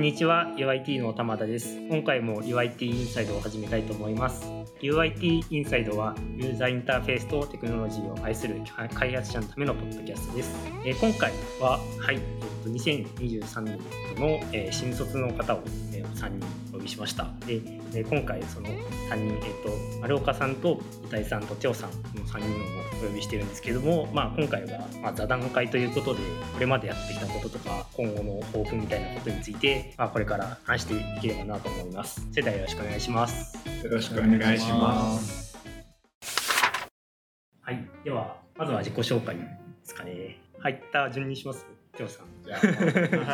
んにちは UIT の玉田です。今回も UIT インサイドを始めたいと思います。UIT インサイドはユーザーインターフェースとテクノロジーを愛する開発者のためのポッドキャストです、えー今回ははい、えっと2023年の、えー新卒の方を、えー3人お呼びしましたで、えー今回その3人、えっと丸岡さんと板井さんとテオさんの3人をお呼びしてるんですけども、まあ、今回は、まあ、座談会ということでこれまでやってきたこととか今後の抱負みたいなことについて、まあ、これから話していければなと思います。それではよろしくお願いします。よろしくお願いします。はい、ではまずは自己紹介ですかね。入った順にします？テオさん。じゃあ、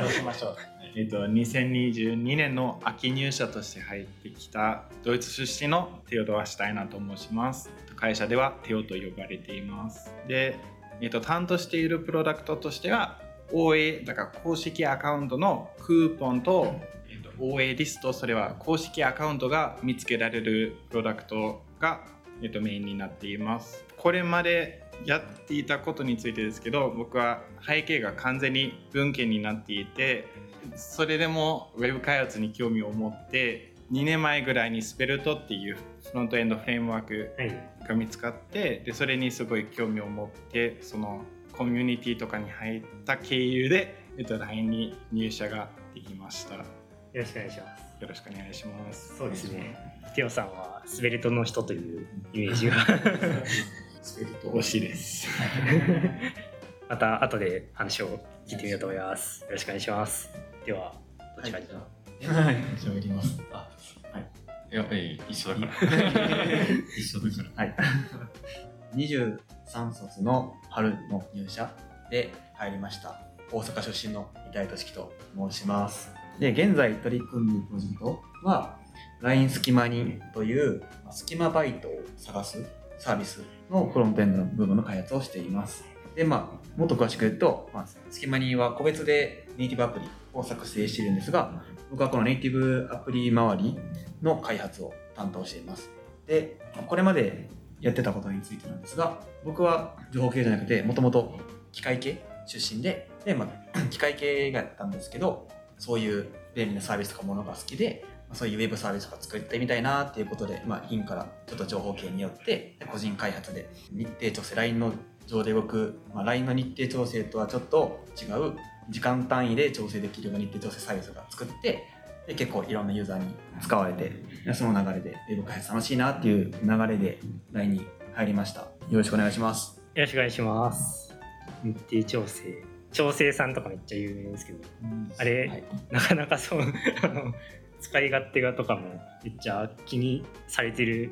そうしましょう。えっと、2022年の秋入社として入ってきたドイツ出身のテオドア・シュタイナと申します。会社ではテオと呼ばれています。で、えっと、担当しているプロダクトとしては OA、だから公式アカウントのクーポンと、えっと、OA リスト、それは公式アカウントが見つけられるプロダクトが、えっと、メインになっています。これまでやっていたことについてですけど僕は背景が完全に文献になっていてそれでもウェブ開発に興味を持って2年前ぐらいにスペルトっていうフロントエンドフレームワークはい。が見つかってでそれにすごい興味を持ってそのコミュニティとかに入った経由で、えっと、LINE に入社ができましたよよろしくお願いします。ろしくお願いしますそうですね。テオさんはスベルトの人というイメージが。スペルト推しです また後で話を聞いてみようと思います。よろしくお願いします。では、どっちかに、はい喋りますあ、はい。やっぱり一緒だから。一緒だから。はい。23卒の春の入社で入りました。大阪出身の板井俊樹と申します。で、現在取り組んでいるプロジェクトは、LINE 隙間にというまあ隙間バイトを探すサービスのフロントエンドの部分の開発をしています。で、まあ、もっと詳しく言うと、まあ、隙間には個別でネイティブアプリを作成しているんですが、僕はこのネイティブアプリ周りの開発を担当しています。で、これまでやってたことについてなんですが、僕は情報系じゃなくて、もともと機械系出身で、で、まあ、機械系がやったんですけど、そういう便利なサービスとかものが好きで、そういうウェブサービスとか作ってみたいなっていうことで、まあ、院からちょっと情報系によって、個人開発で日程調整、LINE の上で動く、まあ、LINE の日程調整とはちょっと違う時間単位で調整できるような日程調整サービスが作って、で結構いろんなユーザーに使われて、その流れでウェブ開発楽しいなっていう流れで LINE に入りました。よろしくお願いします。よろしくお願いします。日程調整。調整さんとかめっちゃ有名ですけど、あれ、はいなかなかそう、あの、使い勝手がとかもめっちゃ気にされてる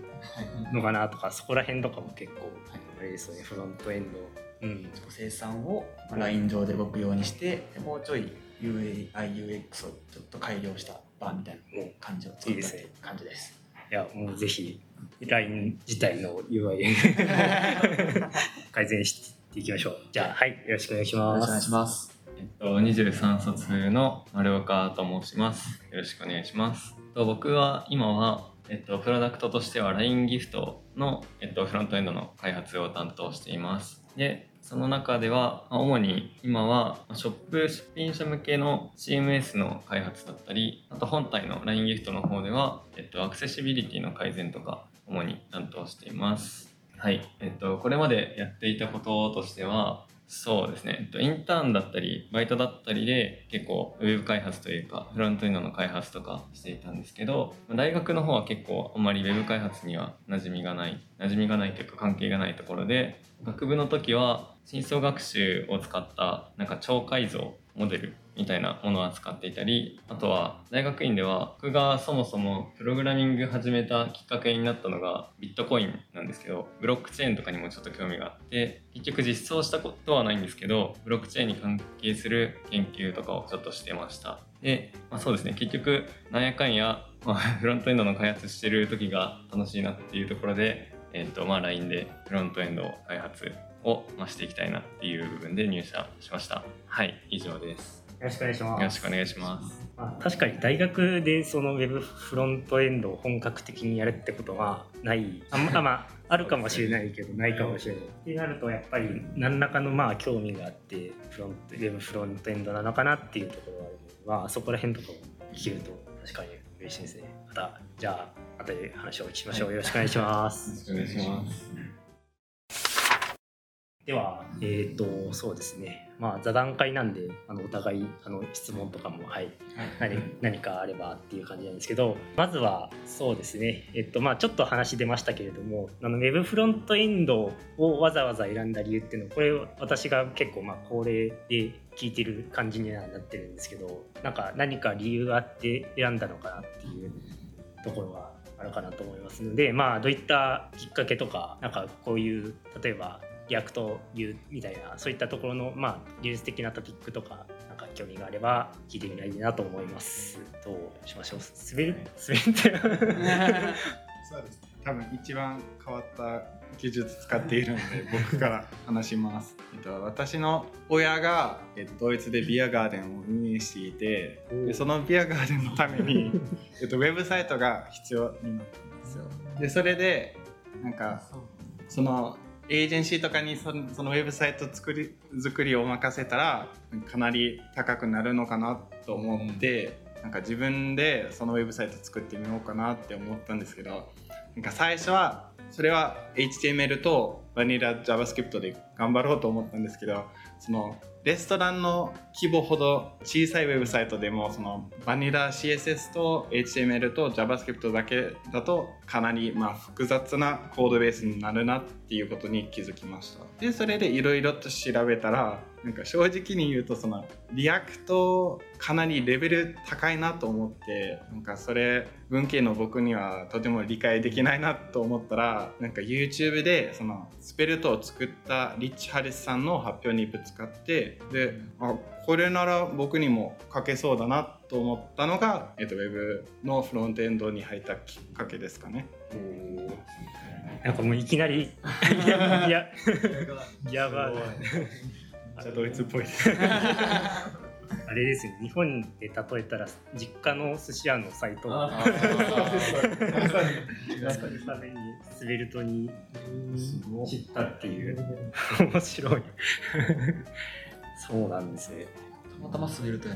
のかなとか、そこら辺とかも結構、あれですよね、フロントエンド。うん。生産をまあ LINE 上で動くようにして、でもうちょい UI、UX をちょっと改良した版みたいな感じを作ったっていう感じです。いや、もうぜひ、LINE 自体の UI 改善していきましょう。じゃあ、はい、よろしくお願いします。よろしくお願いします。えっと、23卒の丸岡と申します。よろしくお願いします。と僕は今は、えっと、プロダクトとしては LINE ギフトの、えっと、フロントエンドの開発を担当しています。で、その中では、主に今はショップ出品者向けの CMS の開発だったり、あと本体の LINE ギフトの方では、えっと、アクセシビリティの改善とか、主に担当しています。はい。えっと、これまでやっていたこととしては、そうですね、インターンだったり、バイトだったりで結構ウェブ開発というか、フロントエンドの開発とかしていたんですけど、大学の方は結構あんまりウェブ開発には馴染みがない、馴染みがないというか関係がないところで、学部の時は深層学習を使ったなんか超改造モデルみたいなものを扱っていたりあとは大学院では僕がそもそもプログラミング始めたきっかけになったのがビットコインなんですけどブロックチェーンとかにもちょっと興味があって結局実装したことはないんですけどブロックチェーンに関係する研究とかをちょっとしてましたで、まあ、そうですね結局なんやかんや、まあ、フロントエンドの開発してる時が楽しいなっていうところでえっとまあ、LINE でフロントエンド開発をましていきたいなっていう部分で入社しました。はい、以上です。よろしくお願いします。よろしくお願いします。まあ、確かに大学でそのウェブフロントエンドを本格的にやるってことはないあんまあ まああるかもしれないけどないかもしれないってなるとやっぱり何らかのまあ興味があってフロントウェブフロントエンドなのかなっていうところはあるのでまあそこら辺とかも聞けると確かに嬉しいですね。また、じゃあ、後で話を聞きましょう。よろしくお願いします。よろしくお願いします。では、えっ、と、そうですね。まあ、座談会なんで、あの、お互い、あの、質問とかも、はい、何何かあればっていう感じなんですけどまずはそうですね。えっとまあちょっと話出ましたけれどもあのウェブフロントエンドをわざわざ選んだ理由っていうのはこれ私が結構まあ恒例で聞いてる感じにはなってるんですけどなんか何か理由があって選んだのかなっていうところがあるかなと思いますのでまあどういったきっかけとかなんかこういう例えば React Vue みたいなそういったところのまあ技術的なトピックとかなんか興味があれば聞いてみたいなと思います。どうしましょう？滑る滑って。そうです。多分一番変わった技術使っているので 僕から話します、えっと、私の親が、えっと、ドイツでビアガーデンを運営していてでそのビアガーデンのために、えっと、ウェブサイトが必要になったんですよ。でそれでなんかそのエージェンシーとかにそのそのウェブサイト作り作りを任せたらかなり高くなるのかなと思って、なんか自分でそのウェブサイト作ってみようかなって思ったんですけどなんか最初はそれは HTML とバニラ JavaScript で頑張ろうと思ったんですけどそのレストランの規模ほど小さいウェブサイトでもそのバニラ CSS と HTML と JavaScript だけだとかなりまあ複雑なコードベースになるなっていうことに気づきました。でそれでいろいろと調べたらなんか正直に言うとその React かなりレベル高いなと思ってなんかそれ文系の僕にはとても理解できないなと思ったらなんか YouTube でその Svelte を作ったリッチ・ハリスさんの発表にぶつかってであこれなら僕にも書けそうだなと思ったのが、えっと、ウェブのフロントエンドに入ったきっかけですかね。なんかもういきなり。いや。いややばい。じゃあドイツっぽいです。あれですよ。日本で例えたら実家の寿司屋のサイト。をあ作るために。スベルトに知ったっていう。面白いそうなんですねたまたま滑ると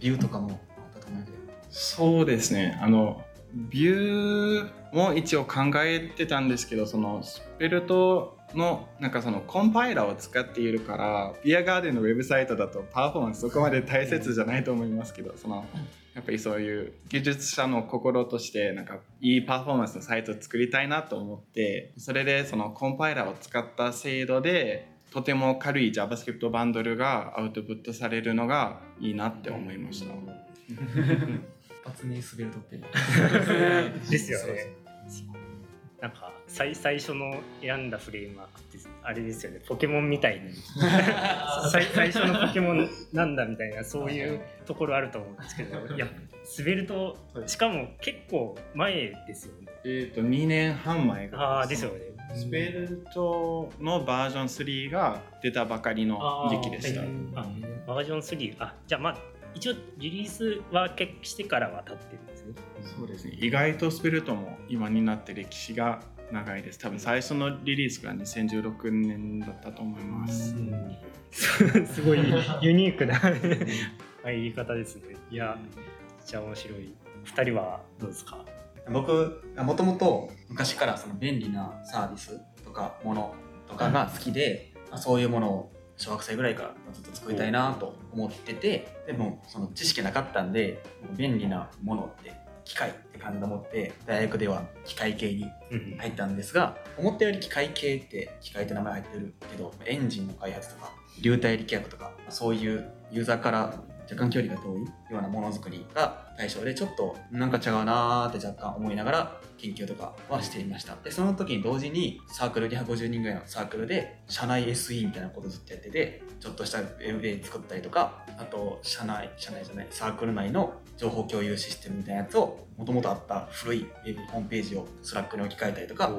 ビューとかもあったと思うけど。そうですね。あのビューも一応考えてたんですけどそのスペルトのなんかそのコンパイラーを使っているからビアガーデンのウェブサイトだとパフォーマンスそこまで大切じゃないと思いますけどそのやっぱりそういう技術者の心としてなんかいいパフォーマンスのサイトを作りたいなと思ってそれでそのコンパイラーを使った制度でとても軽い JavaScript バンドルがアウトプットされるのがいいなって思いました。一に滑るとってですよね。なんか最最初の選んだフレームワークってあれですよね。ポケモンみたいに。最最初のポケモンなんだみたいなそういうところあると思うんですけどいや滑るとしかも結構前ですよね。えっ、と2年半前がああですよねスペルトのバージョン3が出たばかりの時期でした。バージョン3あじゃあまあ一応リリースは決してからは経ってるんですねそうですね。意外とスペルトも今になって歴史が長いです。多分最初のリリースが2016年だったと思います。すごいユニークな 入り方ですねいやめっちゃ面白い二人はどうですか？僕もともと昔からその便利なサービスとかものとかが好きで、まあそういうものを小学生ぐらいからずっと作りたいなと思っててでもその知識なかったんで便利なものって機械って感じで思って大学では機械系に入ったんですが思ったより機械系って機械って名前入ってるけどエンジンの開発とか流体力学とかそういうユーザーから若干距離が遠いようなものづくりが対象でちょっとなんか違うなーって若干思いながら研究とかはしていました。でその時に同時にサークル250人ぐらいのサークルで社内 SE みたいなことずっとやっててちょっとしたウェブで作ったりとかあと社内社内じゃないサークル内の情報共有システムみたいなやつをもともとあった古いホームページを Slack に置き換えたりとか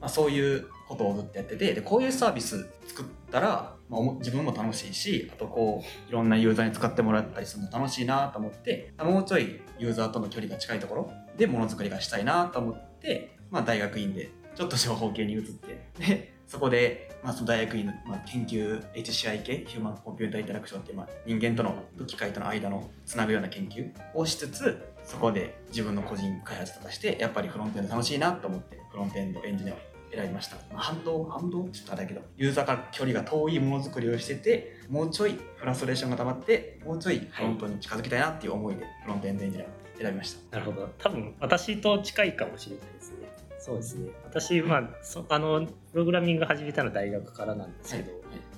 まあ、そういうことをずっとやっててでこういうサービス作ったら、まあ、自分も楽しいしあとこういろんなユーザーに使ってもらったりするの楽しいなと思ってもうちょいユーザーとの距離が近いところでものづくりがしたいなと思って、まあ、大学院でちょっと情報系に移ってでそこで、まあ、その大学院の、まあ、研究 HCI 系 human computer interaction っていう、まあ、人間との機械との間のつなぐような研究をしつつそこで自分の個人開発とかしてやっぱりフロントエンド楽しいなと思ってフロントエンドエンジニアを選びました、まあ、反動？反動？ちょっとあれだけど。ユーザーから距離が遠いものづくりをしててもうちょいフラストレーションが溜まってもうちょいフロントに近づきたいなっていう思いでフロントエンドエンジニアを選びました。なるほど。多分私と近いかもしれないですね。そうですね。私まあそあのプログラミング始めたのは大学からなんですけど、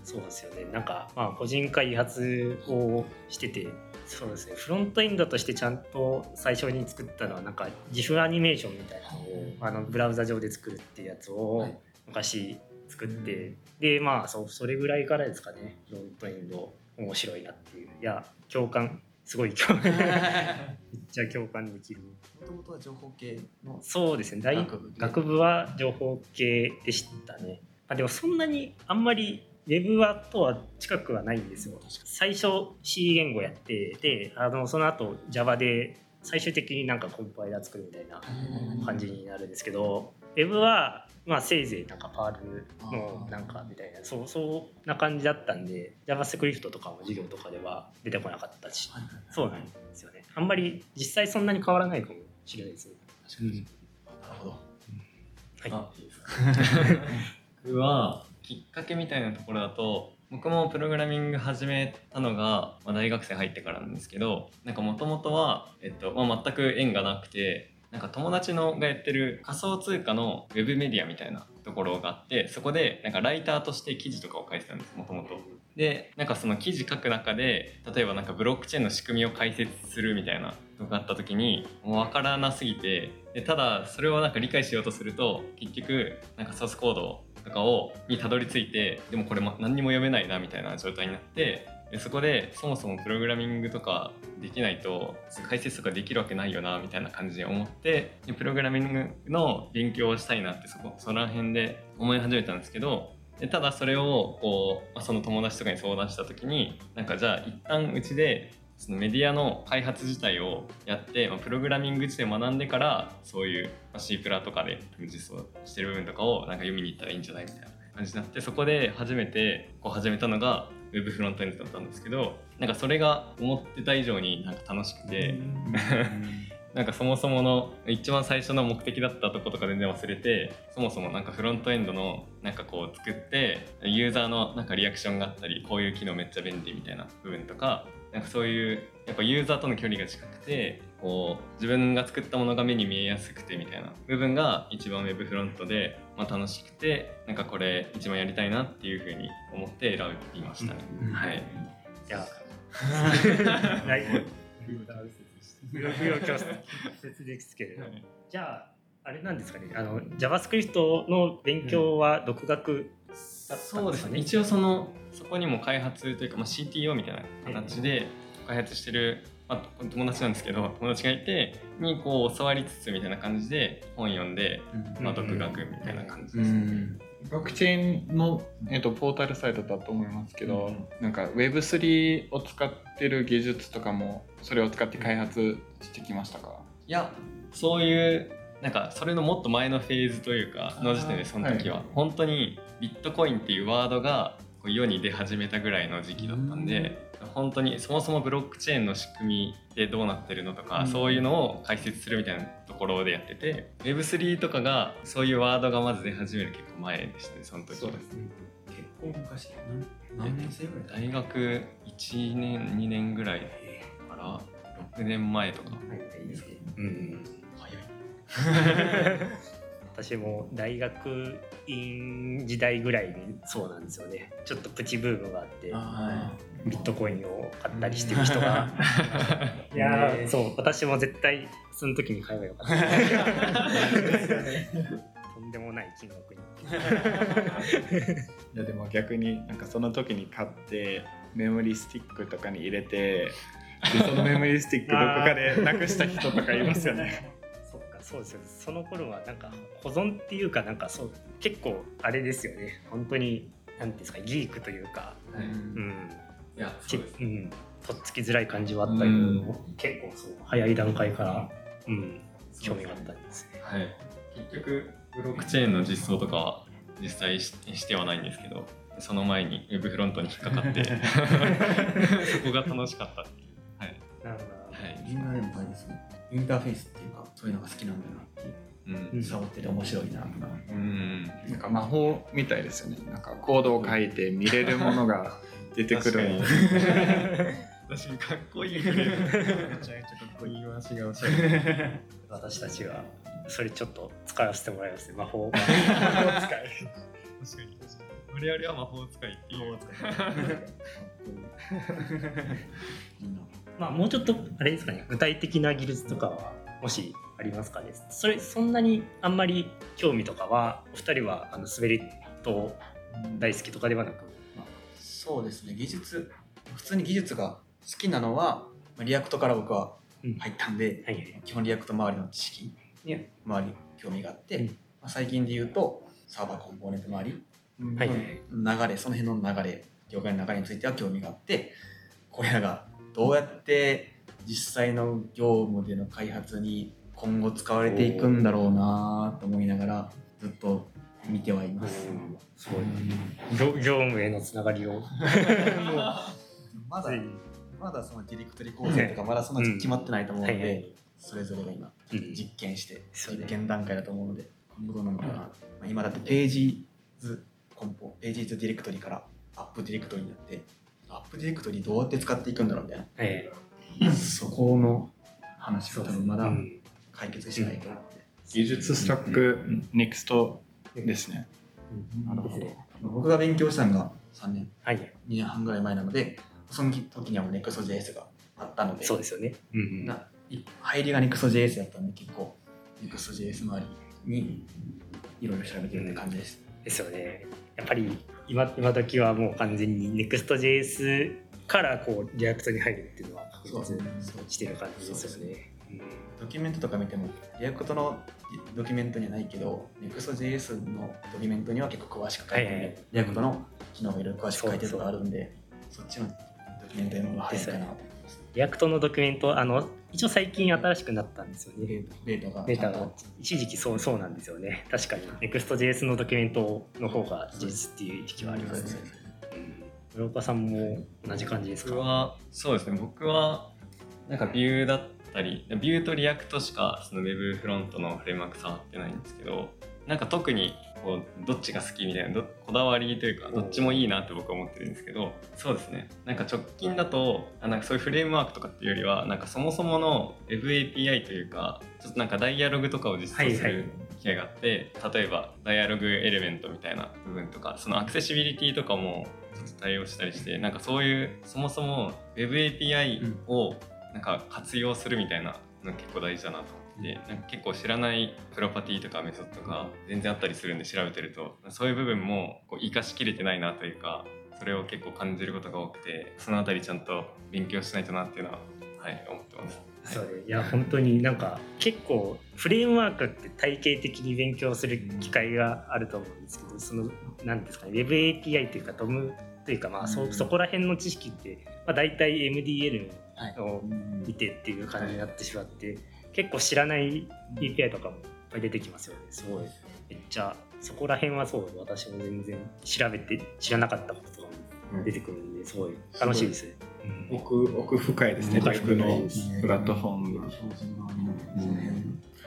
そうですよね。なんかまあ個人開発をしてて。そうですねフロントエンドとしてちゃんと最初に作ったのはなんか自負アニメーションみたいなのをあのブラウザ上で作るっていうやつをはい。昔作って、でまあそうそれぐらいからですかね。フロントエンド面白いなっていう。いや共感。すごい共感。めっちゃ共感できる。もともとは情報系のそうですね。大学部学部は情報系でしたね。あでもそんなにあんまりウェブはとは近くはないんですよ。最初 C 言語やってであのその後 Java で最終的になんかコンパイラー作るみたいな感じになるんですけど、ウェブはまあせいぜいなんかパールのなんかみたいなそうそんな感じだったんで JavaScript とかも授業とかでは出てこなかったしそうなんですよね。あんまり実際そんなに変わらないかもしれないですね。確かになるほど。はい。あいいですか 僕はきっかけみたいなところだと僕もプログラミング始めたのが、まあ、大学生入ってからなんですけどなんかもともとは、えっとまあ、全く縁がなくてなんか友達のがやってる仮想通貨のウェブメディアみたいなところがあってそこでなんかライターとして記事とかを書いてたんですもともと。でなんかその記事書く中で例えばなんかブロックチェーンの仕組みを解説するみたいなのがあった時にもう分からなすぎてでただそれをなんか理解しようとすると結局なんかソースコードとかをにたどり着いてでもこれ何にも読めないなみたいな状態になってでそこでそもそもプログラミングとかできないと解説とかできるわけないよなみたいな感じで思ってでプログラミングの勉強をしたいなってそこその辺で思い始めたんですけどでただそれをこう、ま、その友達とかに相談した時になんかじゃあ一旦うちでそのメディアの開発自体をやって、まあ、プログラミング自体を学んでからそういう、まあ、C プラとかで実装してる部分とかをなんか読みに行ったらいいんじゃないみたいな感じになってそこで初めてこう始めたのが Web フロントエンドだったんですけどなんかそれが思ってた以上になんか楽しくて。なんかそもそもの一番最初の目的だったとことか全然忘れてそもそもなんかフロントエンドのなんかこう作ってユーザーのなんかリアクションがあったりこういう機能めっちゃ便利みたいな部分とかなんかそういうやっぱユーザーとの距離が近くてこう自分が作ったものが目に見えやすくてみたいな部分が一番 Web フロントで、まあ、楽しくてなんかこれ一番やりたいなっていうふうに思って選びましたね。うん。はい。いや。な い。不要不要強説ですけれど。じゃああれなんですかね。あの JavaScript の勉強は独学だったんそうですすでかね、ね一応そのそこにも開発というか、まあ、CTO みたいな形で開発してる、まあ、友達なんですけど友達がいてにこう教わりつつみたいな感じで本読んで、まあ、独学みたいな感じうですね。ん。ブロックチェーンの、えっとポータルサイトだと思いますけど、うん。なんか Web3 を使ってる技術とかもそれを使って開発してきましたか？いやそういうなんかそれのもっと前のフェーズというかの時点でその時は、はい。本当にビットコインっていうワードがこう世に出始めたぐらいの時期だったんで、本当にそもそもブロックチェーンの仕組みでどうなってるのとか、うん。そういうのを解説するみたいなところでやってて Web3 とかがそういうワードがまず出始める結構前でしたねその時。そうですね。結構昔何何年生ぐらい大学1年2年ぐらいから6年前とか。はいですね。うん。早い 私も大学院時代ぐらいにそうなんですよね。ちょっとプチブームがあってあビットコインを買ったりしてる人が。いやー。そう私も絶対その時に買えばよかった。とんでもない金額に。いやでも逆になんかその時に買ってメモリースティックとかに入れてでそのメモリースティックどこかでなくした人とかいますよね。そうですよその頃はなんか保存っていうかなんかそう結構あれですよね。本当になんていうんですかギークというか。はい。うん。いやうです。うん。とっつきづらい感じはあったけど、うん。結構そう早い段階から、うん、興味があったんですね。はい、結局ブロックチェーンの実装とかは実際ししてはないんですけどその前に Web フロントに引っかかって そこが楽しかったっていう。はい、なるほはい。みんなでもあれですねインターフェースっていうかそういうのが好きなんだなっていう。うん。触ってて面白いなとかうん。なんか魔法みたいですよね。なんかコードを書いて見れるものが出てくる確かに。かっこいいめちゃめちゃかっこいい言い回しがおしゃれど私たちはそれちょっと使わせてもらいますね。魔法魔法使い。確かに確かに。我々は魔法使いっていう。み ん。なまあもうちょっとあれですかね具体的な技術とかはもしありますかね？それそんなにあんまり興味とかはお二人はあの滑りと大好きとかではなく？そうですね。技術普通に技術が好きなのはまあ React から僕はうん。入ったんで、はいはい基本 React 周りの知識に周り興味があって、うん。まあ、最近で言うと server component 周り。はいはいの流れその辺の流れ業界の流れについては興味があってこれらがどうやって実際の業務での開発に今後使われていくんだろうなと思いながらずっと見てはいます。すごい。業業務へのつながりを。まだまだそのディレクトリ構成とかまだそんな決まってないと思うので、はいはい。それぞれが今うん。実験して実験段階だと思うので今後どうなのかな、まあ、今だってページズコンポページズディレクトリからアップディレクトリになってアップディレクトリどうやって使っていくんだろうみたいえなそこの話が多分まだうん。解決しないと思って、技術スタック NEXT ですね。なるほど。僕が勉強したのが3年。はい。2年半ぐらい前なのでその時にはもう NEXTJS があったので。そうですよね。うんない入りが NEXTJS やったんで結構 NEXTJS 周りにいろいろ調べてるって感じです、ですよね。やっぱり今今時はもう完全に Next.js からこう React に入るっていうのは確そうしてる感じですよね。ドキュメントとか見てもReact のドキュメントにはないけど Next.js のドキュメントには結構詳しく書いてる、はいはい。リアクトの機能がいろいろ詳しく書いてるとかあるんでそっちのドキュメントのが早いかなと思います React のドキュメントあの一応最近新しくなったんですよね。ベータが。ベータが。一時期そうそうなんですよね。確かに。Next.js のドキュメントの方が充実っていう意識はありますね。うん。村岡さんも同じ感じですか？僕はそうですね。僕はなんか Vue だったり Vue と React しかその Web フロントのフレームワーク触ってないんですけどなんか特にこうどっちが好きみたいなどこだわりというかどっちもいいなって僕は思ってるんですけどそうですね。なんか直近だとあなんかそういうフレームワークとかっていうよりはなんかそもそもの Web API というかちょっとなんかダイアログとかを実装する機会があって、例えば dialog element みたいな部分とかそのアクセシビリティとかもちょっと対応したりしてなんかそういうそもそも WebAPI をなんか活用するみたいなの結構大事だなと思ってなんか結構知らないプロパティとかメソッドが全然あったりするんで調べてるとそういう部分もこう活かしきれてないなというかそれを結構感じることが多くてそのあたりちゃんと勉強しないとなっていうのは、はい、思ってます。そうね、いや本当になんか結構フレームワークって体系的に勉強する機会があると思うんですけどその何ですかね WebAPI というか DOM というかまあそ,、うんそこら辺の知識って、まあ、大体 MDL はい。を見てっていう感じになってしまって、結構知らない API とかもいっぱい出てきますよね。すごいめっちゃそこら辺はそう私も全然調べて知らなかったこととかも出てくるんですごい楽しいですね。うん。奥奥深いですね僕のプラットフォームが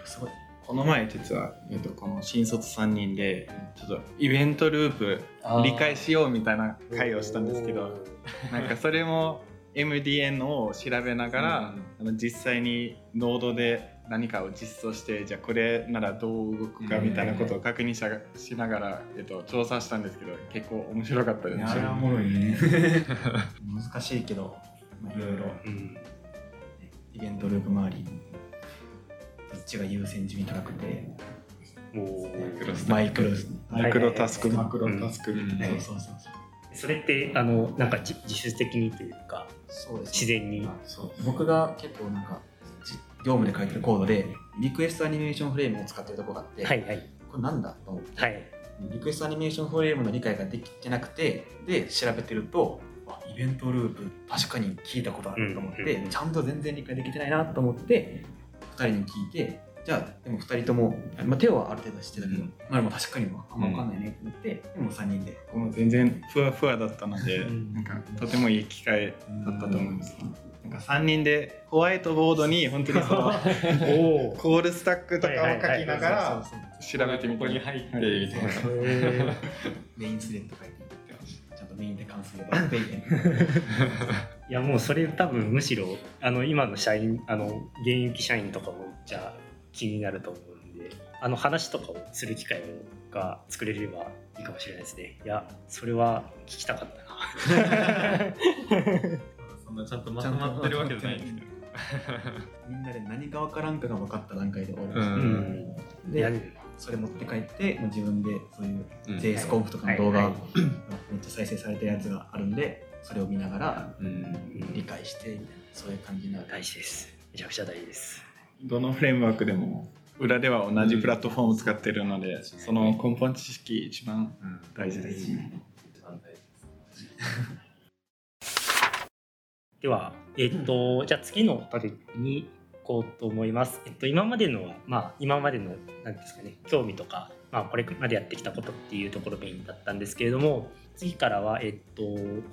すごい。この前実は、えっと、この新卒3人でちょっとイベントループ理解しようみたいな会をしたんですけどなんかそれも MDN を調べながら、あの実際にノードで何かを実装してじゃあこれならどう動くかみたいなことを確認ししながら、えっと、調査したんですけど結構面白かったです。いやあれはおもろいね。難しいけどまあいろいろうん。イベントループ周りどっちが優先順位高くて。もうマイクロマイクロタスク、マクロタスク、うん。そうそうそうそれってあのなんか自自主的にというかそうです自然に。あそう。僕が結構なんかじ業務で書いてるコードで requestAnimationFrame を使ってるとこがあって、はいはい。これなんだと思って、はい。 requestAnimationFrame の理解ができてなくてで調べてるとあイベントループ確かに聞いたことあると思って、うんうんうんちゃんと全然理解できてないなと思って2人に聞いてじゃあでも2人とも、まあ、手はある程度知ってたけど、うん。まあでも確かにあんま分かんないねって言って、でも3人で。もう全然ふわふわだったので、うん。なんかとてもいい機会だったと思います。なんか3人でホワイトボードに本当にその おおコールスタックとかを書きながらそうそう調べてみてここに入ってみたいな。へメインスレッド書いてちゃんとメインで関すればペイ。で いやもうそれ多分むしろあの今の社員あの現役社員とかもじゃあ気になると思うんであの話とかをする機会が作れればいいかもしれないですね。いやそれは聞きたかったな。そんなちゃんとまとまってるわけじゃないんですけどみんなで何が分からんかが分かった段階で終わりました、うん。でそれ持って帰ってもう自分でそういううん J スコープとかの動画、はいめっちゃ再生されてるやつがあるんでそれを見ながらうん。理解してそういう感じになる。大事です。めちゃくちゃ大事ですどのフレームワークでも裏では同じプラットフォームを使ってるので、その根本知識一番大事です。では、えっと、じゃあ次のトピックに行こうと思います。えっと、今までの、まあ、今までの、なんですかね、興味とか、まあ、これまでやってきたことっていうところメインだったんですけれども、次からは、えっと、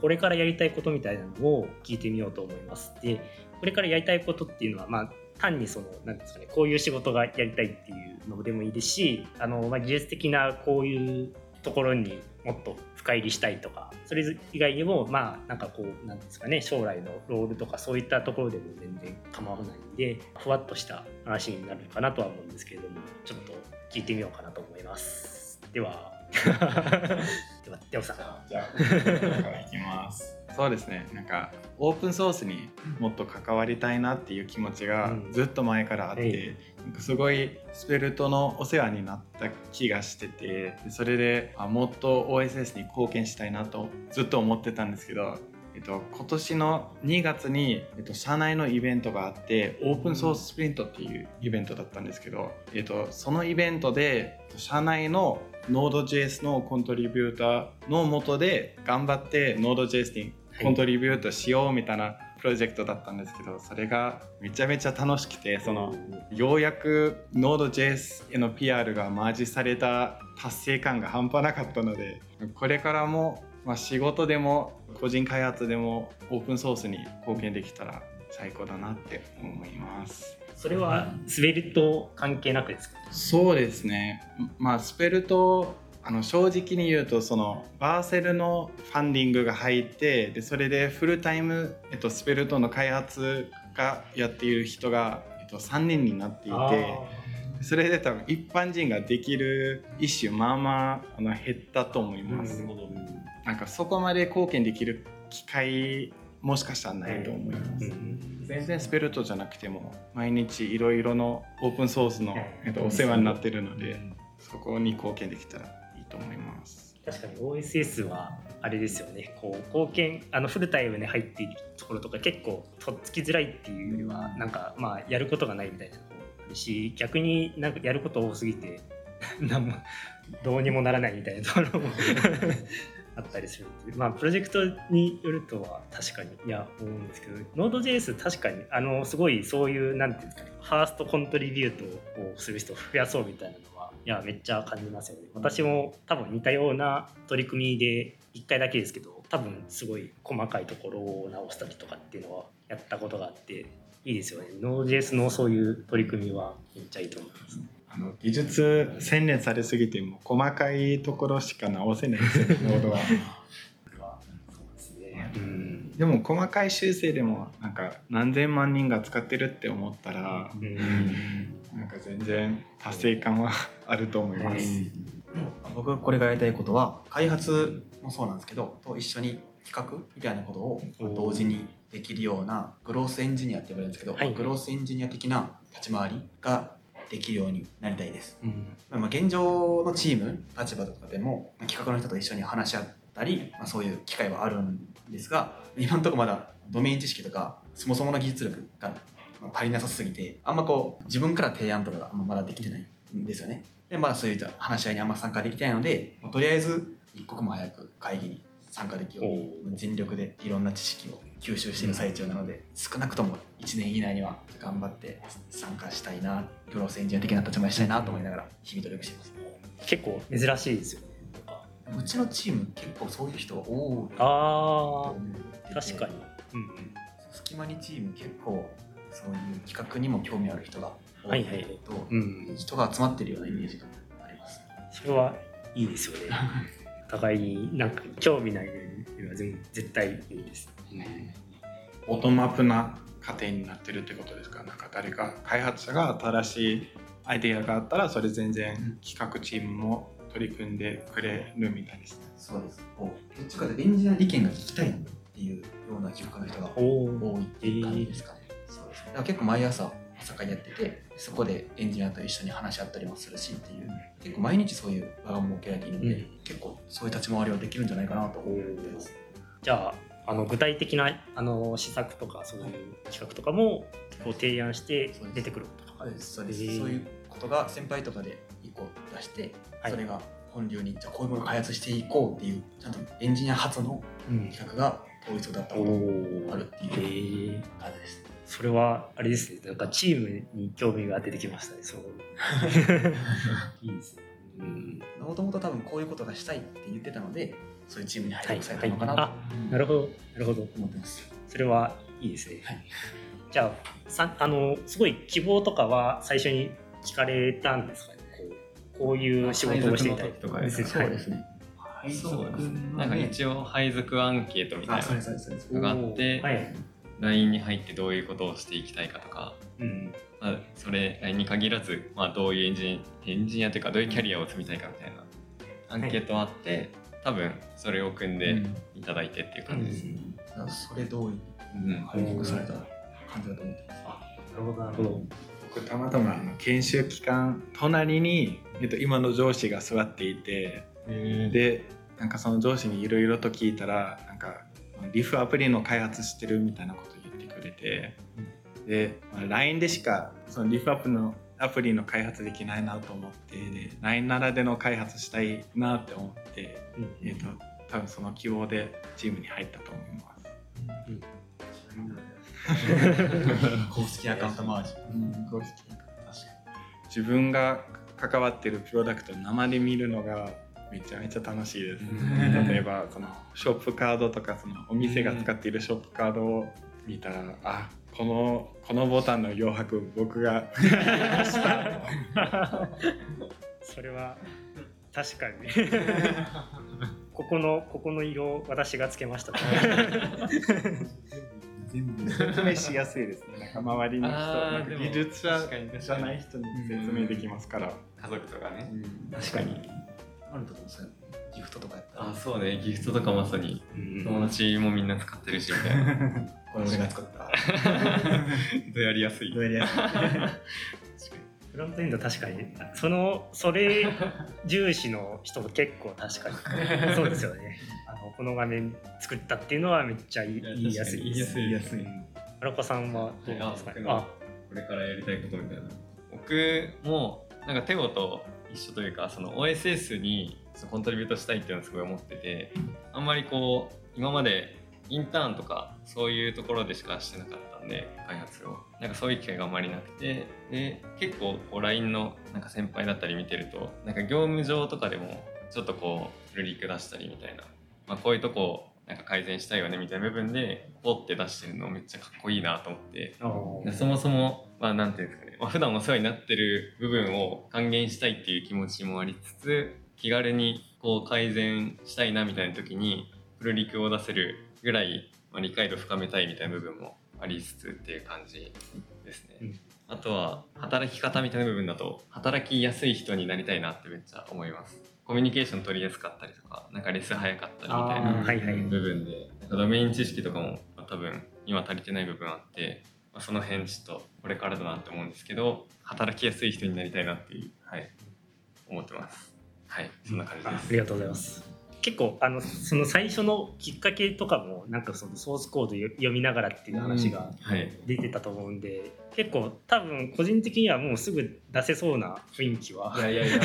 これからやりたいことみたいなのを聞いてみようと思います。で、これからやりたいことっていうのは、まあ、単にその、なんですかね、こういう仕事がやりたいっていうのでもいいですし、あの、まあ、技術的なこういうところにもっと深入りしたいとかそれ以外にもまあなんかこうなんですかね将来のロールとかそういったところでも全然構わないんでふわっとした話になるかなとは思うんですけれどもちょっと聞いてみようかなと思います。では。ではではさじゃあ、からいきます。そうですね、なんかオープンソースにもっと関わりたいなっていう気持ちがずっと前からあって、はいなんすごいスペルトのお世話になった気がしててそれであもっと OSS に貢献したいなとずっと思ってたんですけど、えっと、今年の2月に、えっと、社内のイベントがあってオープンソーススプリントっていうイベントだったんですけど、えっと、そのイベントで社内の Node.js のコントリビューターのもとで頑張って Node.js にコントリビュートしようみたいなプロジェクトだったんですけどそれがめちゃめちゃ楽しくてそのようやく Node.js への PR がマージされた達成感が半端なかったのでこれからも、ま、仕事でも個人開発でもオープンソースに貢献できたら最高だなって思います。それは滑りと関係なくですか？そうですね。まあスペルトあの正直に言うとそのバーセルのファンディングが入ってでそれでフルタイム、えっと、スペルトの開発がやっている人が、えっと、3人になっていてそれで多分一般人ができる一種まあまああの減ったと思います。なんかそこまで貢献できる機会もしかしたらないと思います。全然スペルトじゃなくても毎日いろいろのオープンソースの、えっと、お世話になってるのでそこに貢献できたらいいと思います。確かに OSS はあれですよね。こう貢献あのフルタイムに入っているところとか結構とっつきづらいっていうよりはなんかまあやることがないみたいなところあるし逆になんかやること多すぎて なんもどうにもならないみたいなところもあったりするっていう。まあプロジェクトによるとは確かにいや思うんですけど。Node.js 確かにあのすごいそういうなんていうんですかねファーストコントリビュートをする人を増やそうみたいなのはいやめっちゃ感じますよね。私も多分似たような取り組みで1回だけですけど多分すごい細かいところを直したりとかっていうのはやったことがあっていいですよね。Node.js のそういう取り組みはめっちゃいいと思います。あの技術洗練されすぎても細かいところしか直せないですよ ねノードは。でも細かい修正でもなんか何千万人が使ってるって思ったらうん。なんか全然達成感はあると思います。僕これがやりたいことは開発もそうなんですけどと一緒に企画みたいなことを同時にできるようなグロースエンジニアって呼ばれるんですけど、はい。グロースエンジニア的な立ち回りができるようになりたいです。うんまあ、現状のチーム立場とかでもまあ企画の人と一緒に話し合ったり、まあ、そういう機会はあるんですが今のところまだドメイン知識とかそもそもの技術力がまあ足りなさすぎてあんまこう自分から提案とかがあんままだできてないんですよね。でまあそういった話し合いにあんま参加できてないので、まあとりあえず一刻も早く会議に参加できるように全力でいろんな知識を吸収している最中なので少なくとも1年以内には頑張って参加したいなプロセンジニア的な立場にしたいなと思いながら日々努力しています。結構珍しいですよね。うちのチーム結構そういう人が多いとあ確かに。うんうん。隙間にチーム結構そういう企画にも興味ある人が多はいいはい。と、うん人が集まってるようなイメージがあります。それはいいですよね。お互いになんか興味ないよりは全絶対いいです、オートマップな過程になってるってことですか。なんか誰か開発者が新しいアイデアがあったらそれ全然企画チームも取り組んでくれるみたいですね。そうです。こうどっちかというとエンジニアの意見が聞きたいっていうような企画の人が多いっていう感じですかね、そうですね。だから結構毎朝朝会やっててそこでエンジニアと一緒に話し合ったりもするしっていう。結構毎日そういう場が設けられているので、うん。結構そういう立ち回りはできるんじゃないかなと思ってます。じゃああの具体的なあの施策とかそういう企画とかもこう提案して出てくるとか。そうです。そうです、へー。そういうことが先輩とかで一個出して、はい。それが本流にじゃあこういうものを開発していこうっていうちゃんとエンジニア初のうん。企画が統一だったおことおがあるってへいうえ感じです、それはあれですね。なんかチームに興味が出てきましたねそう。いいですね。うん。もともと多分こういうことがしたいって言ってたのでそういうチームにはい配属されたのかなあとなるほどなるほど。思ってます、それはいいですね、はい。じゃあさあのすごい希望とかは最初に聞かれたんですかね？こうこういう仕事をしていたい配属の時とかですかそうですね。そうですなんか一応配属アンケートみたいなのがあって、はい、LINE に入ってどういうことをしていきたいかとか、うん、まあ、それ LINE に限らず、まあ、どういうエンジニアエンジニアというかどういうキャリアを積みたいかみたいなアンケートはあって、多分それを組んでいただいてっていう感じです、だからそれ通りにうん。配属された感じだと思ってます。なるほどなるほど。僕たまたまあの研修期間隣に、えっと、今の上司が座っていてでなんかその上司にいろいろと聞いたらなんかリフアプリの開発してるみたいなこと言ってくれて、で、まあ、LINE でしかそのリフアプリのアプリの開発できないなと思ってで LINE ならでの開発したいなって思って、うん。えっと多分その希望でチームに入ったと思います。公式アカウント周り公式自分が関わってるプロダクトを生で見るのがめちゃめちゃ楽しいです。例えばそのショップカードとかそのお店が使っているショップカードを見たら、あこのこのボタンの余白僕が それは確かに。ここのここの色私がつけました。とか全部。説明しやすいですね。なんか周りの人技術者じゃない人に説明できますから。家族とかね、確かに、あると思うんですよ。ギフトとかやったら。あそうね。ギフトとかまさにうん。友達もみんな使ってるしみたいな これ俺が作った。どうやりやすい。どうやりやすい？フロントエンド確かに。そのそれ重視の人も結構確かに。そうですよね。あのこの画面作ったっていうのはめっちゃ言いやすいです。言いやすい。うん荒川さんはどうですか？ねあ。これからやりたいことみたいな。僕もなんかテオと一緒というかその OSS にコントリビュートしたいっていうのをすごい思っててあんまりこう今までインターンとかそういうところでしかしてなかったんで開発を。なんかそういう機会があんまりなくて。で結構こう LINE のなんか先輩だったり見てるとなんか業務上とかでもちょっとこうルリック出したりみたいな、まあ、こういうとこをなんか改善したいよねみたいな部分でポって出してるのめっちゃかっこいいなと思って。そもそも、まあ、なんていうんですかね、まあ、普段お世話になってる部分を還元したいっていう気持ちもありつつ気軽にこう改善したいなみたいな時にプルリクを出せるぐらい、まあ、理解度深めたいみたいな部分もありつつっていう感じですね。うんあとは働き方みたいな部分だと働きやすい人になりたいなってめっちゃ思います。コミュニケーション取りやすかったりとか、なんかレス早かったりみたいなはいはい部分で、なんかドメイン知識とかもまあ多分今足りてない部分あって、まあ、その辺ちょっとこれからだなって思うんですけど、働きやすい人になりたいなっていう、はい、思ってます。はい、そんな感じです。あありがとうございます。結構あのその最初のきっかけとかもなんかそのソースコードよ読みながらっていう話がはい。出てたと思うんで、結構多分個人的にはもうすぐ出せそうな雰囲気はいやいやいや。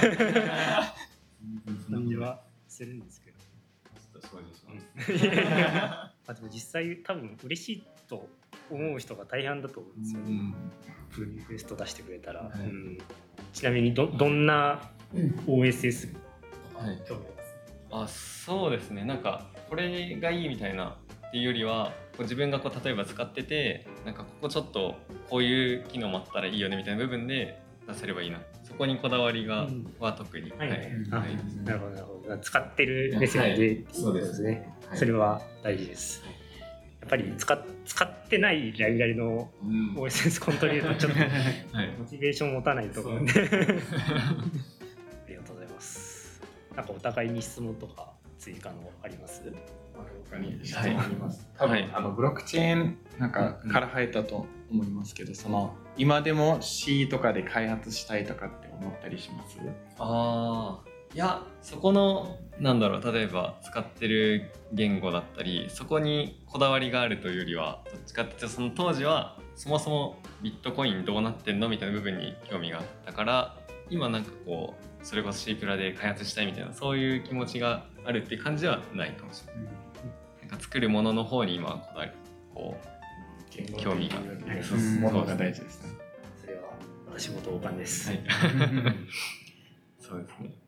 感じはするんですけど。ちょっと精進します。あでも実際多分嬉しいと思う人が大半だと思うんですよね、うん。プルリクエスト出してくれたら、はい。うん。ちなみにどどんな OSS とかはい。興味ありますあそうですね。なんかこれがいいみたいなっていうよりはこう自分がこう例えば使っててなんかここちょっとこういう機能もあったらいいよねみたいな部分で出せればいいな。そこにこだわりが、うん。は特に。はい。はい。あはい。なるほどなるほど。使ってる目線で、はい。そうですね、はい。それは大事です、やっぱり使っ使ってないライブラリのうん。OSS コントリートちょっと はい。モチベーション持たないと思うんでなんかお互いに質問とか追加のあります？他に質問あります。多分、はいあのブロックチェーンなんかうんから入ったと思いますけど、その今でも C とかで開発したいとかって思ったりします？ああいやそこのなんだろう例えば使ってる言語だったりそこにこだわりがあるというよりはどっちかっていうとその当時はそもそもビットコインどうなってんのみたいな部分に興味があったから今なんかこうそれこそ C プラで開発したいみたいなそういう気持ちがあるって感じはないかもしれない。なんか作るものの方に今はこだわりこう興味がはいそうものが大事ですね。それは私も同感です、はい そうですね。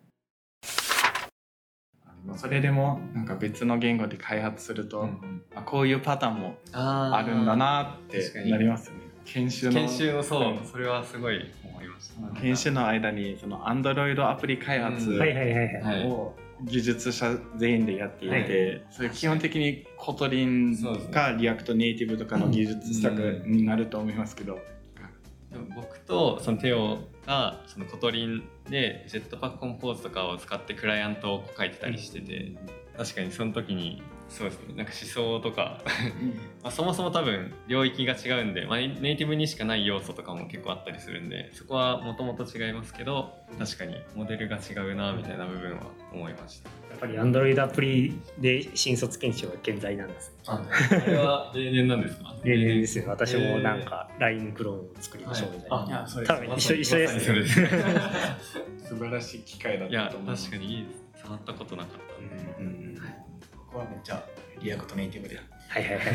それでもなんか別の言語で開発すると、あこういうパターンもああるんだなってなりますよね。研修の。研修のそう、はいそれはすごい思いました。研修の間にそのアプリ開発うん。はいはいはいはい、はいを技術者全員でやっていて、はい。それ基本的に Kotlin か React Native とかの技術スタックになると思いますけど、でも僕とそのテオがその Kotlin で Jetpack Compose とかを使ってクライアントを書いてたりしてて、確かにその時にそうですね。なんか思想とか。まあそもそも多分領域が違うんで、まあ、ネイティブにしかない要素とかも結構あったりするんでそこはもともと違いますけど確かにモデルが違うなみたいな部分は思いました。やっぱり Android アプリで新卒研修は健在なんですああれは例年なんですか？例年ですよ。私もなんか LINE クローンを作りましょうみたいな、はい。あそうです。多分一緒一緒ですね。素晴らしい機会だったと思います。確かにいいです。触ったことなかった。うんうんはめっちゃ React Native で。はいはいはい。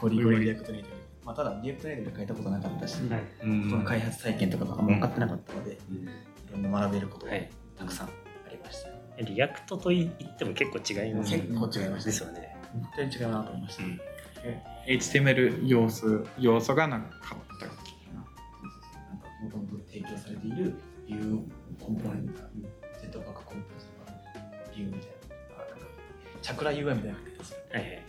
ゴリゴリ React Native。で、まあ、ただ React Native で書いたことなかったし、はい。うんその開発体験とかがあんま分かってなかったので、いろんな学べることがはい。たくさんありました、 React と言っても結構違います結構違いましたですよね。本当に違うなと思いました、うん。HTML 要素要素がなかったっけな。なんかもともと提供されているビューコンポーネントチャクラ UI みたいなのが出てますはいはい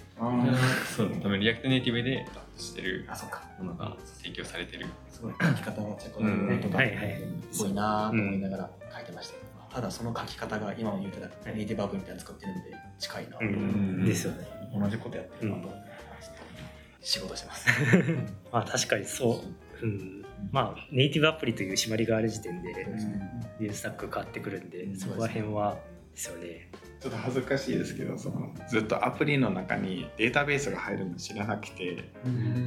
そう多分 React Native でしてるあ、そうか。ものが提供されてる。すごい書き方もチャクラ UI とか、はいはい。すごいなぁと思いながら書いてました。ただその書き方が今も言うたらネイティブアプリみたいなの使ってるんで近いな、うん。ですよね。同じことやってるなと思いながら仕事してます。まあ確かにそう、うん、まあネイティブアプリという縛りがある時点でビュースタック変わってくるんでそこら辺はですよね。ちょっと恥ずかしいですけどそのずっとアプリの中にデータベースが入るの知らなくて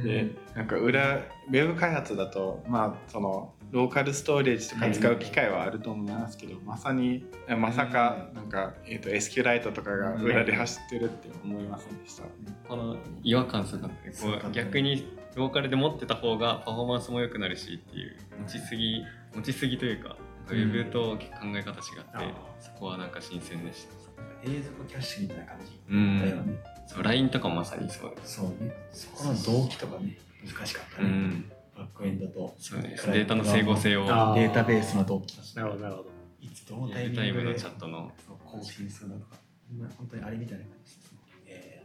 でなんか裏ウェブ開発だとまあそのローカルストレージとか使う機会はあると思いますけど、まさにまさかなんか、えー、と SQLite とかが裏で走ってるって思いませんでした、この違和感すごかったねこう逆にローカルで持ってた方がパフォーマンスも良くなるしっていう持ちすぎ持ちすぎというかウェブと考え方違って、そこはなんか新鮮でした。永続キャッシュみたいな感じ。うん。だよね。そう LINE とかもまさにそう。ですそうね。そこの動機とかね、難しかったね。うん。バックエンドと。そうですデータの整合性を。あデータベースの動機。なるほどなるほど。いつどのタイミングで。ルタイムのチャットのそう更新するのとか、まあ本当にあれみたいな感じです。え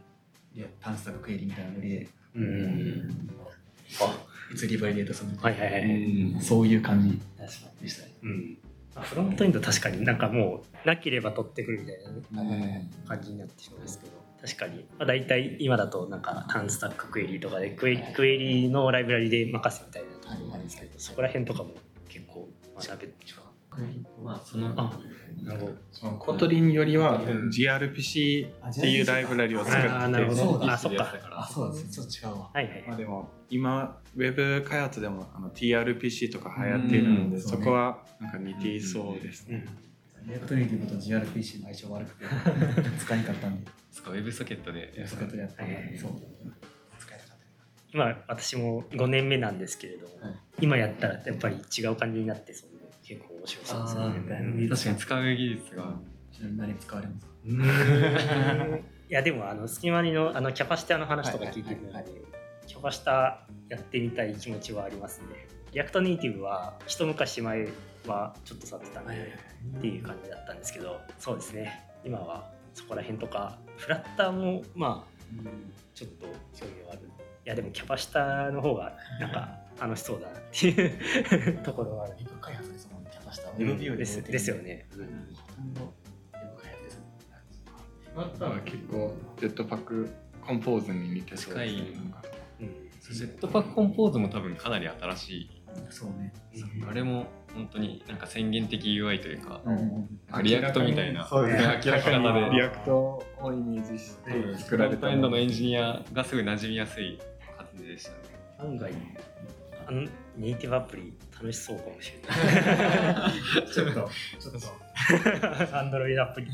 ー、いや単スタッククエリみたいなノリで、うんいつリバイデータするのか、はいはいはい。そういう感じでしたね。うん。まあフロントエンド確かになんかもうなければ取ってくるみたいな感じになってしまうんですけど。確かに、まあ、大体今だとなんか TanStack Query とかでクエリクエリのライブラリで任せみたいなところがあるんですけどそこら辺とかも結構学べまあそのあなるほど。その Kotlin よりは gRPC っていうライブラリを作っててあーなるほどそうだあそっかあ、そうです。ちょっと違うわ。はいはいまあでも今ウェブ開発でもあの tRPC とか流行っているので、うん。そこはなんか似ていそうですね。トネイティブと gRPC の相性悪くて使えなかったんで、そっかウェブソケットでソケットでやったんで、はいそう。使えなかった。今私も5年目なんですけれども、はい。今やったらやっぱり違う感じになってそうで結構面白そうですね。確かに使う技術が。ちなみに何使われます。か いやでもあの隙間にのあのキャパシタの話とか聞いてるので、はいはいはいキャパシタやってみたい気持ちはありますね。React Native は一昔前はちょっと触ってたんで、っていう感じだったんですけどそうですね。今はそこら辺とかフラッターもまあちょっと興味はある。いやでも Capacitor の方がなんか楽しそうだなっていう。ところはある開発ですもんね、 Capacitor は。 WebView ですですよ。ね、ほとん。どウェブ開発ですもんあったら結構 Jetpack Compose に似てそうですね近いなんかうん。 Jetpack Compose も多分かなり新しい。そうね。あれも本当になんか宣言的 UI というか、うんうん React みたいなそうですね。明らかに書き方でリアクトをイメージして作られた。エンドのエンジニアがすごい馴染みやすい感じでしたね。案外ネイティブアプリ楽しそうかもしれない ちょっと、ちょっと。 Android アプリ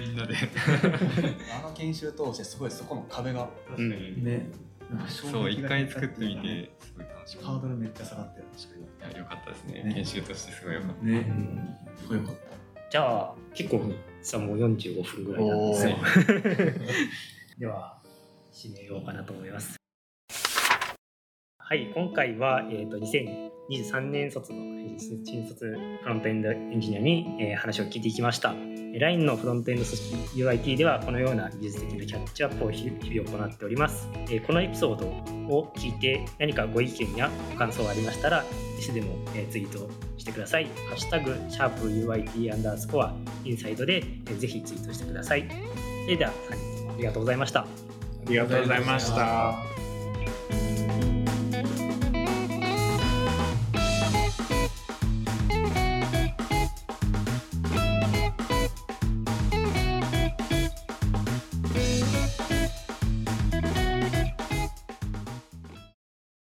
みんなで。あの研修通してすごいそこの壁がうんね、そう、一回作ってみて、すごい楽しかっハードルめっちゃ下がってる。た。いや、よかったですね。ね研修としてすごいよかった。ね、すごいよかっじゃあ結構さもう45分ぐらいなんですよでは締めようかなと思いますはい今回は、えー、と2023年卒の新卒フロントエンドエンジニアに、えー話を聞いていきました LINE のフロントエンド組織 UIT ではこのような技術的なキャッチアップを日々行っております、えーこのエピソードを聞いて何かご意見やご感想がありましたらいつでも、えーツイートしてください。ハッシュタグ、シャープ UIT アンダースコア、インサイドで、えーぜひツイートしてください。それでは、ありがとうございました。ありがとうございました。